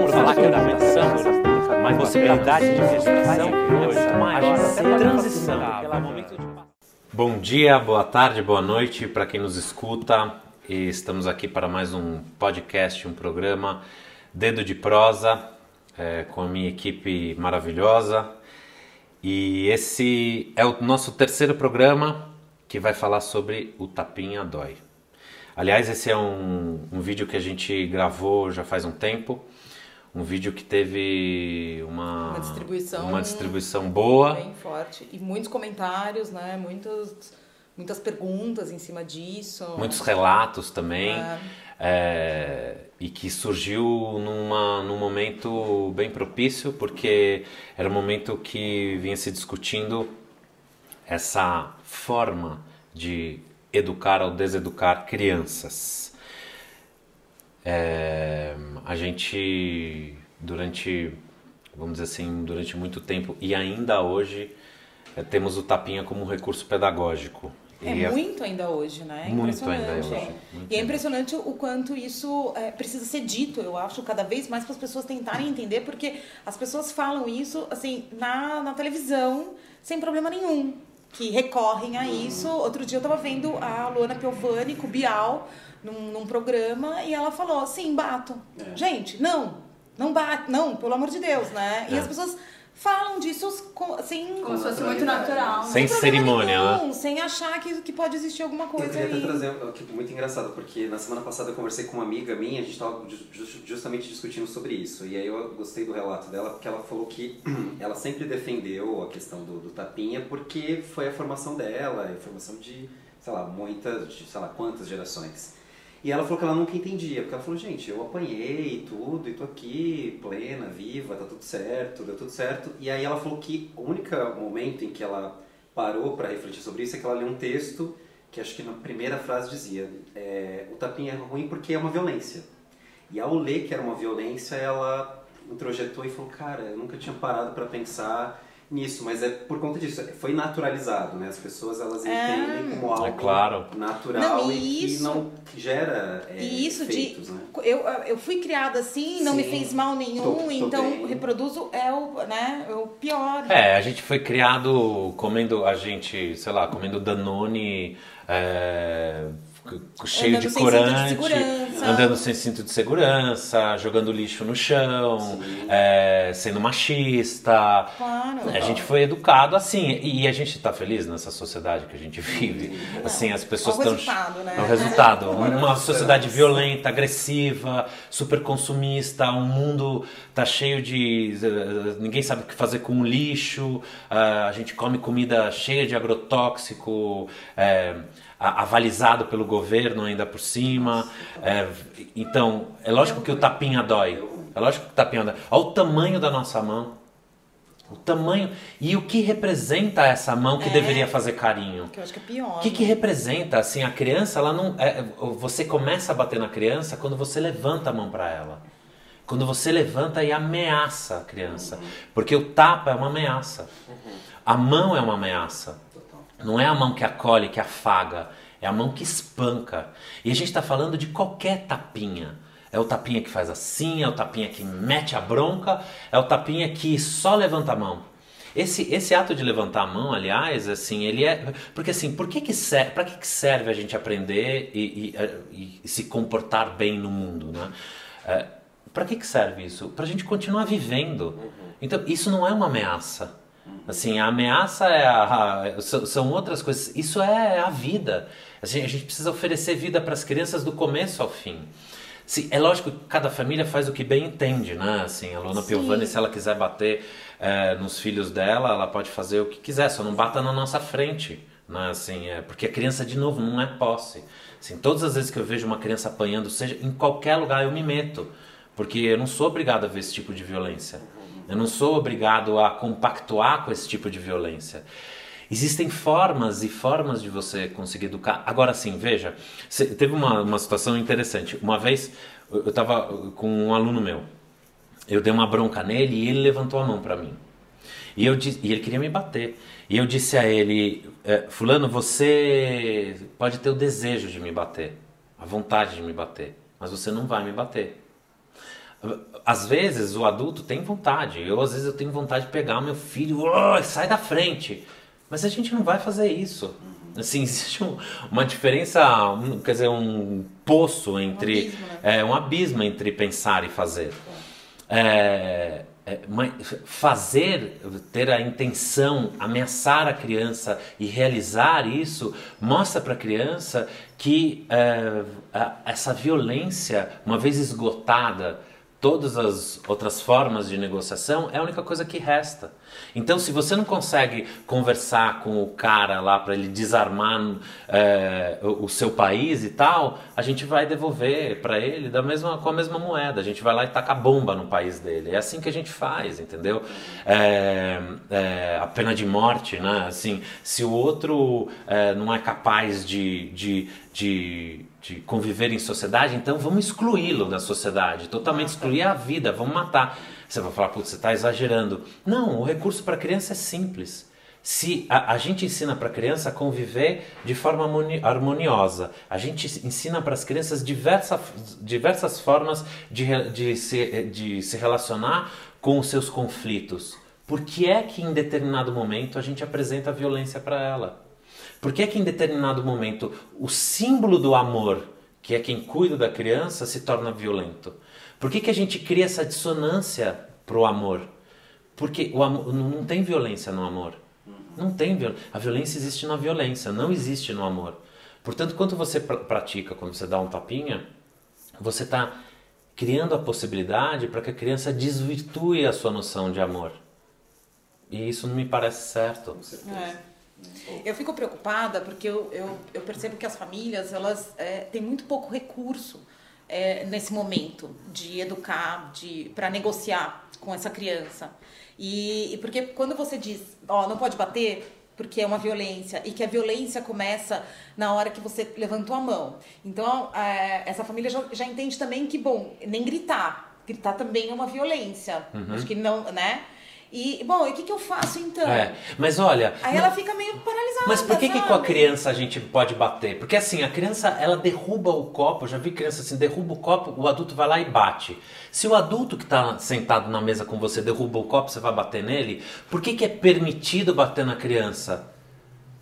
vamos falar que é da meditação, mas possibilidade de meditação é muito maior, até transição. Bom dia, boa tarde, boa noite para quem nos escuta. E estamos aqui para mais um podcast, um programa Dedo de Prosa, é, com a minha equipe maravilhosa. E esse é o nosso terceiro programa que vai falar sobre o Tapinha Dói. Aliás, esse é um, um vídeo que a gente gravou já faz um tempo. Um vídeo que teve uma, Uma distribuição uma distribuição boa. bem forte e muitos comentários, né? Muitos, muitas perguntas em cima disso. muitos relatos também. É. é, e que surgiu numa, num momento bem propício, porque era um momento que vinha se discutindo essa forma de educar ou deseducar crianças. É, a gente, durante, vamos dizer assim, durante muito tempo e ainda hoje, é, temos o tapinha como um recurso pedagógico. É E a- muito ainda hoje, né? É Muito ainda hoje, muito e é ainda. impressionante o quanto isso é, precisa ser dito, eu acho, cada vez mais para as pessoas tentarem entender, porque as pessoas falam isso assim na, na televisão sem problema nenhum. Que recorrem a isso. Outro dia eu estava vendo a Luana Piovani com o Bial num, num programa e ela falou: sim, bato. Gente, não, não bate, não, pelo amor de Deus, né? E É. as pessoas falam disso sem. Como se fosse muito natural. Sem problema cerimônia, né? nenhum, Sem achar que, que pode existir alguma Eu coisa queria até aí. trazer que muito engraçado, porque na semana passada eu conversei com uma amiga minha, a gente estava justamente discutindo sobre isso. E aí eu gostei do relato dela, porque ela falou que ela sempre defendeu a questão do, do tapinha, porque foi a formação dela, a formação de, sei lá, muitas, de, sei lá, quantas gerações. E ela falou que ela nunca entendia, porque ela falou, gente, eu apanhei tudo, e tô aqui, plena, viva, tá tudo certo, deu tudo certo. E aí ela falou que o único momento em que ela parou para refletir sobre isso é que ela leu um texto que acho que na primeira frase dizia é, o tapinha é ruim porque é uma violência. E ao ler que era uma violência, ela introjetou e falou, cara, eu nunca tinha parado para pensar nisso, mas é por conta disso, foi naturalizado, né? As pessoas elas É. entendem como algo É claro. natural Não, e, e que isso- não gera é, E isso efeitos, de. né? Eu, eu fui criada assim, não me Sim. fez mal nenhum, Tô- tô então bem. reproduzo é o, né, é o pior. É, a gente foi criado comendo, a gente, sei lá, comendo Danone, é, cheio Andando de de corante, segurança. andando sem cinto de segurança, jogando lixo no chão, é, sendo machista. Claro. A gente foi educado assim, e a gente está feliz nessa sociedade que a gente vive. Assim, as pessoas É o estão. resultado, né? É o resultado. Uma sociedade violenta, agressiva, super consumista, um mundo tá cheio de. eh, ninguém sabe o que fazer com o lixo, ah, a gente come comida cheia de agrotóxico. a- avalizado pelo governo ainda por cima. É, então, é lógico que o tapinha dói. É lógico que o tapinha dói. Olha o tamanho da nossa mão. O tamanho. E o que representa essa mão que É. deveria fazer carinho? Que eu acho que é pior. O que, que representa? Assim, a criança, ela não. é, você começa a bater na criança quando você levanta a mão para ela. Quando você levanta e ameaça a criança. Porque o tapa é uma ameaça. A mão é uma ameaça. Não é a mão que acolhe, que afaga. É a mão que espanca. E a gente está falando de qualquer tapinha. É o tapinha que faz assim, é o tapinha que mete a bronca, é o tapinha que só levanta a mão. Esse, esse ato de levantar a mão, aliás, assim, ele é. Porque assim, por que que serve, pra que, que serve a gente aprender e, e- e se comportar bem no mundo, né? É, para que, que serve isso? Pra gente continuar vivendo. Então, isso não é uma ameaça. Assim, a ameaça é a, a- são, outras coisas. Isso é a vida. Assim, a gente precisa oferecer vida para as crianças do começo ao fim. Sim, é lógico que cada família faz o que bem entende, né? Assim, a Luna Sim. Piovani, se ela quiser bater eh, nos filhos dela, ela pode fazer o que quiser, só não bata na nossa frente, né? Assim, é, porque a criança, de novo, não é posse. Assim, todas as vezes que eu vejo uma criança apanhando, seja em qualquer lugar, eu me meto. Porque eu não sou obrigado a ver esse tipo de violência. Eu não sou obrigado a compactuar com esse tipo de violência. Existem formas e formas de você conseguir educar. Agora sim, veja, teve uma, uma situação interessante. Uma vez eu estava com um aluno meu, eu dei uma bronca nele e ele levantou a mão para mim. E, eu, e ele queria me bater. E eu disse a ele: eh, Fulano, você pode ter o desejo de me bater, a vontade de me bater, mas você não vai me bater. Às vezes o adulto tem vontade. Eu, às vezes, eu tenho vontade de pegar o meu filho, oh, sai da frente. Mas a gente não vai fazer isso. Assim, existe um, uma diferença, um, quer dizer, um poço entre. Um abismo, né? é, um abismo entre pensar e fazer. É, é, mas fazer, ter a intenção, ameaçar a criança e realizar isso, mostra para a criança que é, essa violência, uma vez esgotada, todas as outras formas de negociação, é a única coisa que resta. Então, se você não consegue conversar com o cara lá para ele desarmar é, o seu país e tal, a gente vai devolver para ele da mesma, com a mesma moeda. A gente vai lá e taca bomba no país dele. É assim que a gente faz, entendeu? É, é, a pena de morte, né? Assim, se o outro não é capaz de, de, de, de conviver em sociedade, então vamos excluí-lo da sociedade, totalmente excluir a vida, vamos matar. Você vai falar, putz, você está exagerando. Não, o recurso para a criança é simples. Se a, a gente ensina para a criança conviver de forma harmoni- harmoniosa, a gente ensina para as crianças diversa, diversas formas de, de, se, de se relacionar com os seus conflitos. Por que é que em determinado momento a gente apresenta violência para ela? Por que é que em determinado momento o símbolo do amor, que é quem cuida da criança, se torna violento? Por que, que a gente cria essa dissonância pro amor? Porque o amor, não não tem violência no amor. Não tem violência. A violência existe na violência, não existe no amor. Portanto, quando você pra- pratica, quando você dá um tapinha, você está criando a possibilidade para que a criança desvirtue a sua noção de amor. E isso não me parece certo. É. Eu fico preocupada porque eu, eu, eu percebo que as famílias elas é, têm muito pouco recurso é, nesse momento de educar, de para negociar com essa criança. E, e porque quando você diz, ó, não pode bater porque é uma violência e que a violência começa na hora que você levantou a mão. Então é, essa família já, já entende também que bom, nem gritar, gritar também é uma violência. Acho que não, né? E bom, e o que, que eu faço então? É, mas olha. Aí ela fica meio paralisada. Mas por que, que com a criança a gente pode bater? Porque assim, a criança ela derruba o copo, eu já vi criança assim, derruba o copo, o adulto vai lá e bate. Se o adulto que está sentado na mesa com você derruba o copo, você vai bater nele, por que, que é permitido bater na criança?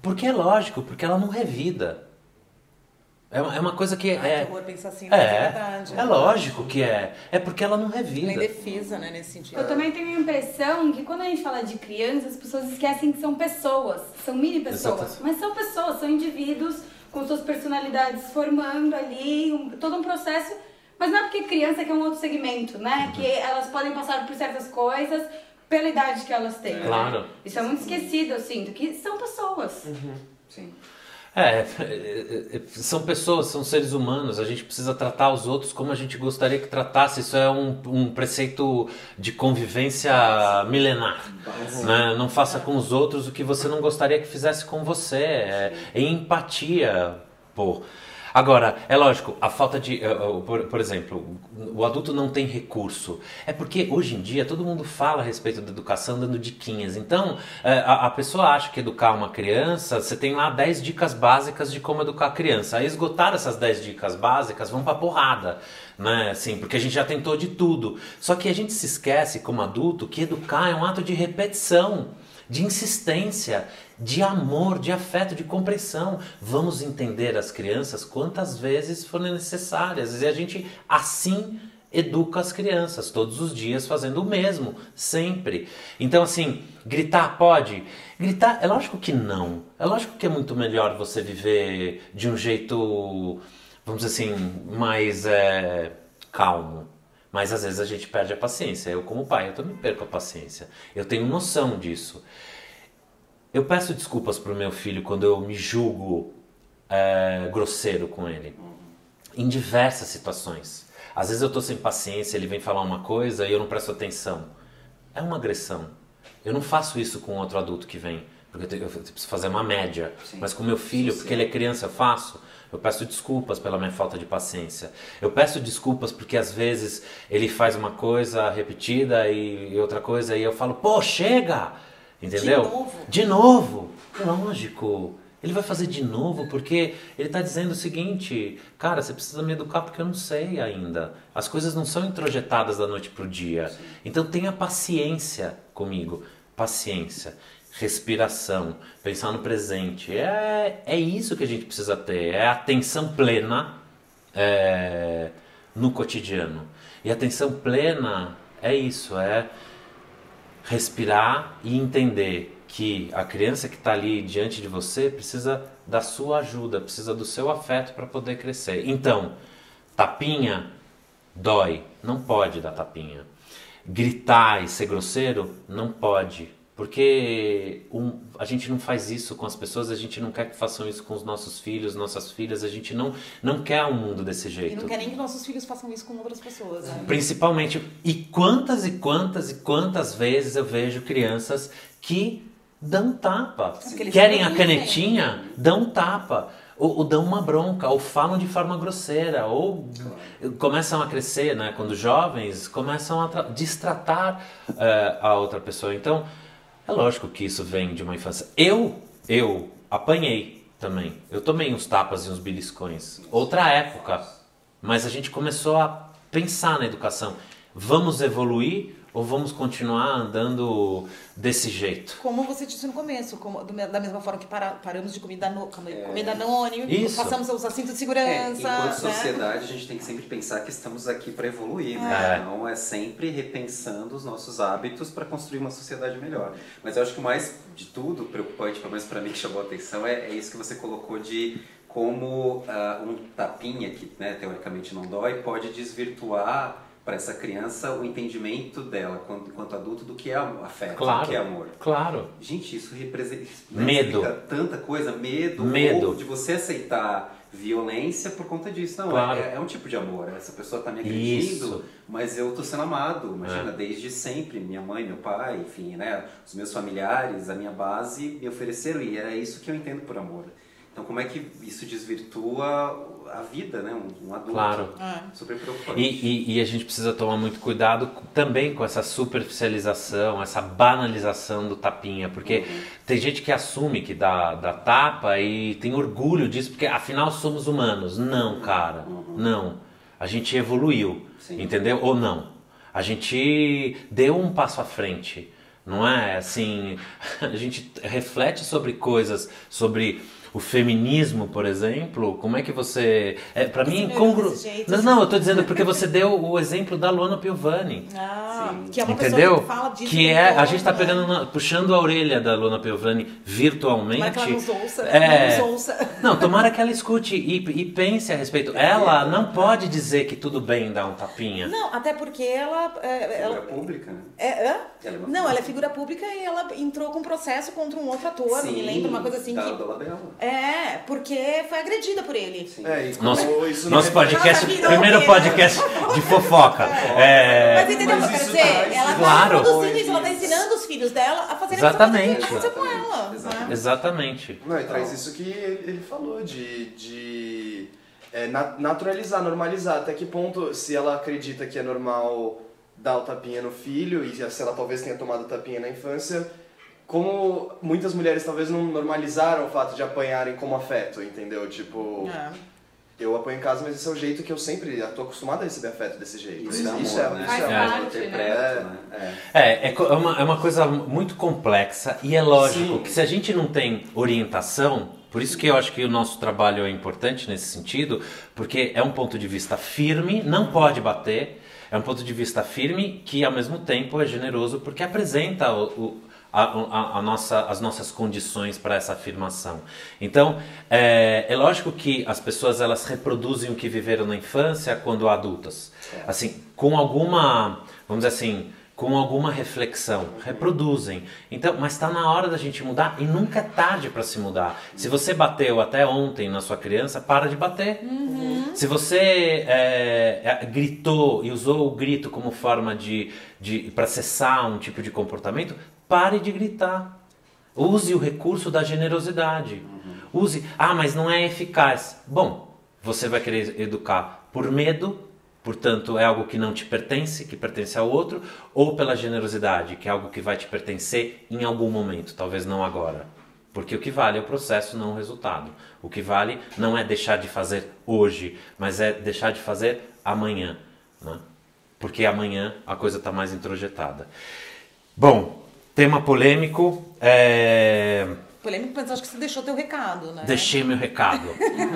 Porque é lógico, porque ela não revida. É uma, é uma coisa que Ai, é. que horror pensar assim, é É, verdade. é lógico que é. É porque ela não Ela é revida. indefesa, né, nesse sentido. Eu também tenho a impressão que quando a gente fala de crianças, as pessoas esquecem que são pessoas, são mini pessoas, Exato. mas são pessoas, são indivíduos com suas personalidades formando ali um- todo um processo. Mas não é porque criança que é um outro segmento, né? Que elas podem passar por certas coisas pela idade que elas têm. né? Claro. Isso é muito esquecido, eu sinto, que são pessoas. Sim. É, é, é, são pessoas, são seres humanos, a gente precisa tratar os outros como a gente gostaria que tratasse. Isso é um, um preceito de convivência milenar. Né? Não faça com os outros o que você não gostaria que fizesse com você. É, é empatia, pô. Agora, é lógico, a falta de. eh, eh, Por, por exemplo, o adulto não tem recurso. É porque hoje em dia todo mundo fala a respeito da educação dando diquinhas. Então, eh, a, a pessoa acha que educar uma criança, você tem lá 10 dicas básicas de como educar a criança. Aí esgotar essas 10 dicas básicas vão pra porrada. Né? Assim, porque a gente já tentou de tudo. Só que a gente se esquece, como adulto, que educar é um ato de repetição de insistência, de amor, de afeto, de compreensão. Vamos entender as crianças quantas vezes forem necessárias. E a gente assim educa as crianças, todos os dias fazendo o mesmo, sempre. Então, assim, gritar pode? Gritar, é lógico que não. É lógico que é muito melhor você viver de um jeito, vamos dizer assim, mais é, calmo. Mas às vezes a gente perde a paciência. Eu, como pai, eu também perco a paciência. Eu tenho noção disso. Eu peço desculpas pro meu filho quando eu me julgo é, grosseiro com ele. Em diversas situações. Às vezes eu tô sem paciência, ele vem falar uma coisa e eu não presto atenção. É uma agressão. Eu não faço isso com outro adulto que vem, porque eu, preciso fazer uma média. Mas com meu filho, porque ele é criança, eu faço. Eu peço desculpas pela minha falta de paciência. Eu peço desculpas porque às vezes ele faz uma coisa repetida e outra coisa e eu falo, pô, chega! Entendeu? De novo? De novo! Lógico. Ele vai fazer de novo porque ele está dizendo o seguinte, cara, você precisa me educar porque eu não sei ainda. As coisas não são introjetadas da noite para o dia. Então tenha paciência comigo, paciência, respiração, pensar no presente. É, é isso que a gente precisa ter, é atenção plena é, no cotidiano. E atenção plena é isso, é respirar e entender que a criança que está ali diante de você precisa da sua ajuda, precisa do seu afeto para poder crescer. Então, tapinha dói, não pode dar tapinha. Gritar e ser grosseiro, não pode. Porque um, a gente não faz isso com as pessoas, a gente não quer que façam isso com os nossos filhos, nossas filhas, a gente não, não quer um mundo desse jeito. E não quer nem que nossos filhos façam isso com outras pessoas. Né? Principalmente. E quantas e quantas e quantas vezes eu vejo crianças que dão tapa. Querem a canetinha, dão tapa. Ou, ou, dão uma bronca, ou falam de forma grosseira, ou começam a crescer, né? Quando jovens, começam a destratar uh, a outra pessoa. Então, é lógico que isso vem de uma infância. Eu, eu apanhei também. Eu tomei uns tapas e uns beliscões. Outra época. Mas a gente começou a pensar na educação. Vamos evoluir ou vamos continuar andando desse jeito? Como você disse no começo, como, do, da mesma forma que para, paramos de comida, no, comida é, anônima, passamos a usar cinto de segurança. É, enquanto né? sociedade, a gente tem que sempre pensar que estamos aqui para evoluir, né? É. Então é sempre repensando os nossos hábitos para construir uma sociedade melhor. Mas eu acho que o mais de tudo preocupante, pelo menos para mim que chamou a atenção, é, é isso que você colocou de como uh, um tapinha que né, teoricamente não dói pode desvirtuar para essa criança o entendimento dela enquanto adulto do que é afeto, claro, do que é amor. Claro. Gente, isso representa né, medo. tanta coisa, medo, medo de você aceitar violência por conta disso. Não, claro. é, é, um tipo de amor. Essa pessoa está me agredindo, isso. mas eu estou sendo amado. Imagina, é. desde sempre, minha mãe, meu pai, enfim, né, os meus familiares, a minha base me ofereceram e era isso que eu entendo por amor. Então, como é que isso desvirtua a vida, né? Um, um adulto. Claro. É. Super preocupante. E, e, e, a gente precisa tomar muito cuidado também com essa superficialização, essa banalização do tapinha, porque uhum. tem gente que assume que dá, dá tapa e tem orgulho disso, porque afinal somos humanos. Não, uhum. cara, uhum. não. A gente evoluiu, Sim. entendeu? Ou não. A gente deu um passo à frente. Não é assim, a gente reflete sobre coisas, sobre o feminismo, por exemplo, como é que você. É, para mim, incongru... Não, não, eu tô dizendo porque você deu o exemplo da Luana Piovani. Ah, que é uma Entendeu? que fala disso. Que é, a gente tá né? pegando, puxando a orelha da Luana Piovani virtualmente. Tomara que ela nos ouça. É... Não, ouça. não, tomara que ela escute e, e pense a respeito. Ela não pode dizer que tudo bem dar um tapinha. Não, até porque ela. É, ela... Figura pública, né? É, é? Ela é não, ela é figura pública e ela entrou com processo contra um outro ator. Sim, me lembra uma coisa assim da, que. Da é, porque foi agredida por ele. Sim. É, nosso, isso nosso podcast, primeiro podcast de fofoca. É. Mas entendeu o que eu quero dizer? Ela tá claro. produzindo isso, ela tá ensinando os filhos dela a fazer Exatamente. isso que com ela. Exatamente. Né? Exatamente. Não, e traz isso que ele falou, de, de é, naturalizar, normalizar. Até que ponto, se ela acredita que é normal dar o tapinha no filho, e se ela talvez tenha tomado tapinha na infância como muitas mulheres talvez não normalizaram o fato de apanharem como afeto, entendeu? Tipo, é. eu apanho em casa, mas esse é o jeito que eu sempre estou acostumada a receber afeto desse jeito. Isso, isso, isso é, né? isso é, parte, né? é, né? é, é, é, uma, é uma coisa muito complexa e é lógico Sim. que se a gente não tem orientação, por isso que eu acho que o nosso trabalho é importante nesse sentido, porque é um ponto de vista firme, não pode bater, é um ponto de vista firme que ao mesmo tempo é generoso porque apresenta o, o a, a, a nossa, as nossas condições para essa afirmação. Então, é, é, lógico que as pessoas elas reproduzem o que viveram na infância quando adultas. Assim, com alguma, vamos dizer assim, com alguma reflexão, reproduzem. Então, mas está na hora da gente mudar e nunca é tarde para se mudar. Se você bateu até ontem na sua criança, para de bater. Uhum. Se você é, é gritou e usou o grito como forma de, de para cessar um tipo de comportamento, Pare de gritar. Use o recurso da generosidade. Uhum. Use, ah, mas não é eficaz. Bom, você vai querer educar por medo, portanto é algo que não te pertence, que pertence ao outro, ou pela generosidade, que é algo que vai te pertencer em algum momento, talvez não agora. Porque o que vale é o processo, não o resultado. O que vale não é deixar de fazer hoje, mas é deixar de fazer amanhã. Né? Porque amanhã a coisa está mais introjetada. Bom, tema polêmico. É... Polêmico, mas acho que você deixou teu recado, né? Deixei meu recado.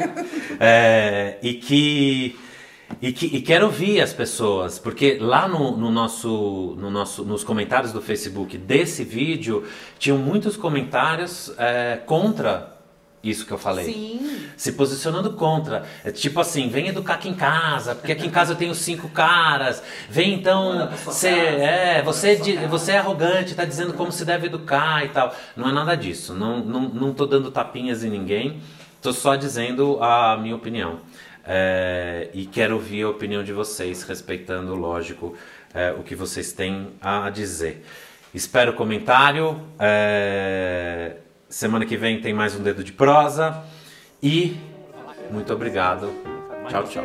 é, e que e, que, e quero ouvir as pessoas, porque lá no, no, nosso, no nosso, nos comentários do Facebook desse vídeo, tinham muitos comentários é, contra isso que eu falei. Sim. Se posicionando contra. É tipo assim, vem educar aqui em casa, porque aqui em casa eu tenho cinco caras. Vem então ser. É, você, você é arrogante, tá dizendo como se deve educar e tal. Não é nada disso. Não, não, não tô dando tapinhas em ninguém. Tô só dizendo a minha opinião. É, e quero ouvir a opinião de vocês, respeitando, lógico, é, o que vocês têm a dizer. Espero comentário. É, semana que vem tem mais um dedo de prosa. E muito obrigado. Tchau, tchau.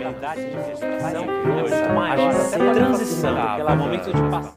Transição, é momento de passar.